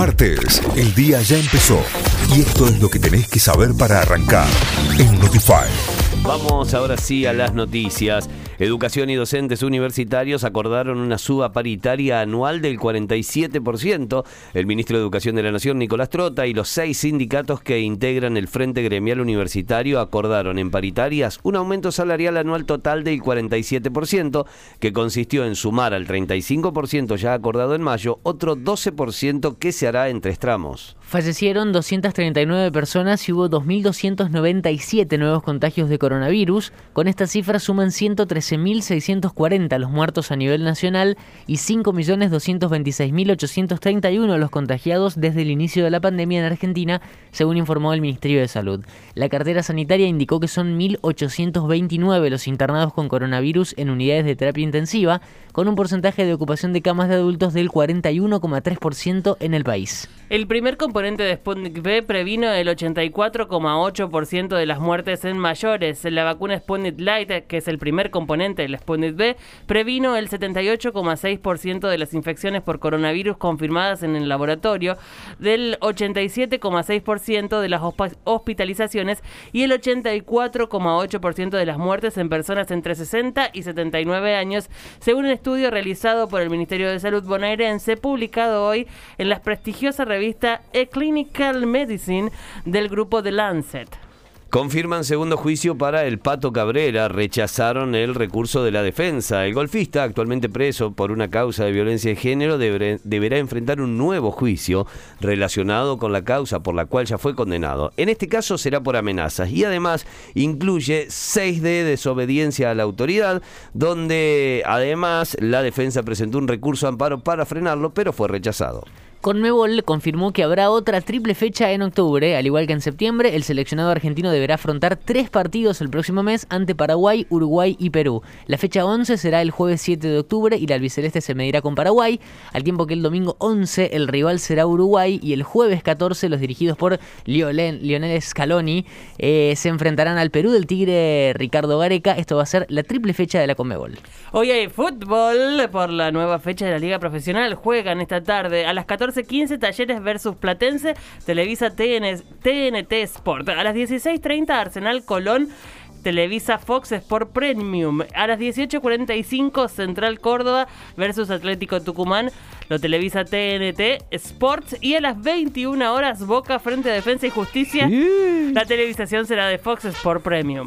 Martes, el día ya empezó y esto es lo que tenés que saber para arrancar en Notify. Vamos ahora sí a las noticias. Educación y docentes universitarios acordaron una suba paritaria anual del 47%. El ministro de Educación de la Nación, Nicolás Trota, y los seis sindicatos que integran el Frente Gremial Universitario acordaron en paritarias un aumento salarial anual total del 47%, que consistió en sumar al 35% ya acordado en mayo otro 12% que se hará en tres tramos. Fallecieron 239 personas y hubo 2.297 nuevos contagios de coronavirus. Con esta cifra suman 113.640 los muertos a nivel nacional y 5.226.831 los contagiados desde el inicio de la pandemia en Argentina, según informó el Ministerio de Salud. La cartera sanitaria indicó que son 1.829 los internados con coronavirus en unidades de terapia intensiva, con un porcentaje de ocupación de camas de adultos del 41,3% en el país. El primer componente de Sputnik V previno el 84,8% de las muertes en mayores. La vacuna Sputnik Light, que es el primer componente del Sputnik V, previno el 78,6% de las infecciones por coronavirus confirmadas en el laboratorio, del 87,6% de las hospitalizaciones y el 84,8% de las muertes en personas entre 60 y 79 años, según un estudio realizado por el Ministerio de Salud bonaerense, publicado hoy en las prestigiosas revistas revista e Clinical Medicine del grupo The Lancet. Confirman segundo juicio para el Pato Cabrera. Rechazaron el recurso de la defensa. El golfista, actualmente preso por una causa de violencia de género, deberá enfrentar un nuevo juicio relacionado con la causa por la cual ya fue condenado. En este caso será por amenazas y además incluye 6 de desobediencia a la autoridad, donde además la defensa presentó un recurso amparo para frenarlo, pero fue rechazado. Conmebol confirmó que habrá otra triple fecha en octubre, al igual que en septiembre, el seleccionado argentino deberá afrontar tres partidos el próximo mes ante Paraguay, Uruguay y Perú. La fecha 11 será el jueves 7 de octubre y la albiceleste se medirá con Paraguay, al tiempo que el domingo 11 el rival será Uruguay y el jueves 14 los dirigidos por Lionel Scaloni eh, se enfrentarán al Perú del Tigre Ricardo Gareca. Esto va a ser la triple fecha de la Conmebol. Hoy hay fútbol por la nueva fecha de la Liga Profesional. Juegan esta tarde a las 14 15 Talleres versus Platense, Televisa TNT Sport. A las 16.30 Arsenal Colón. Televisa Fox Sport Premium. A las 18.45 Central Córdoba versus Atlético Tucumán. Lo televisa TNT Sports. Y a las 21 horas Boca frente a Defensa y Justicia. La televisación será de Fox Sport Premium.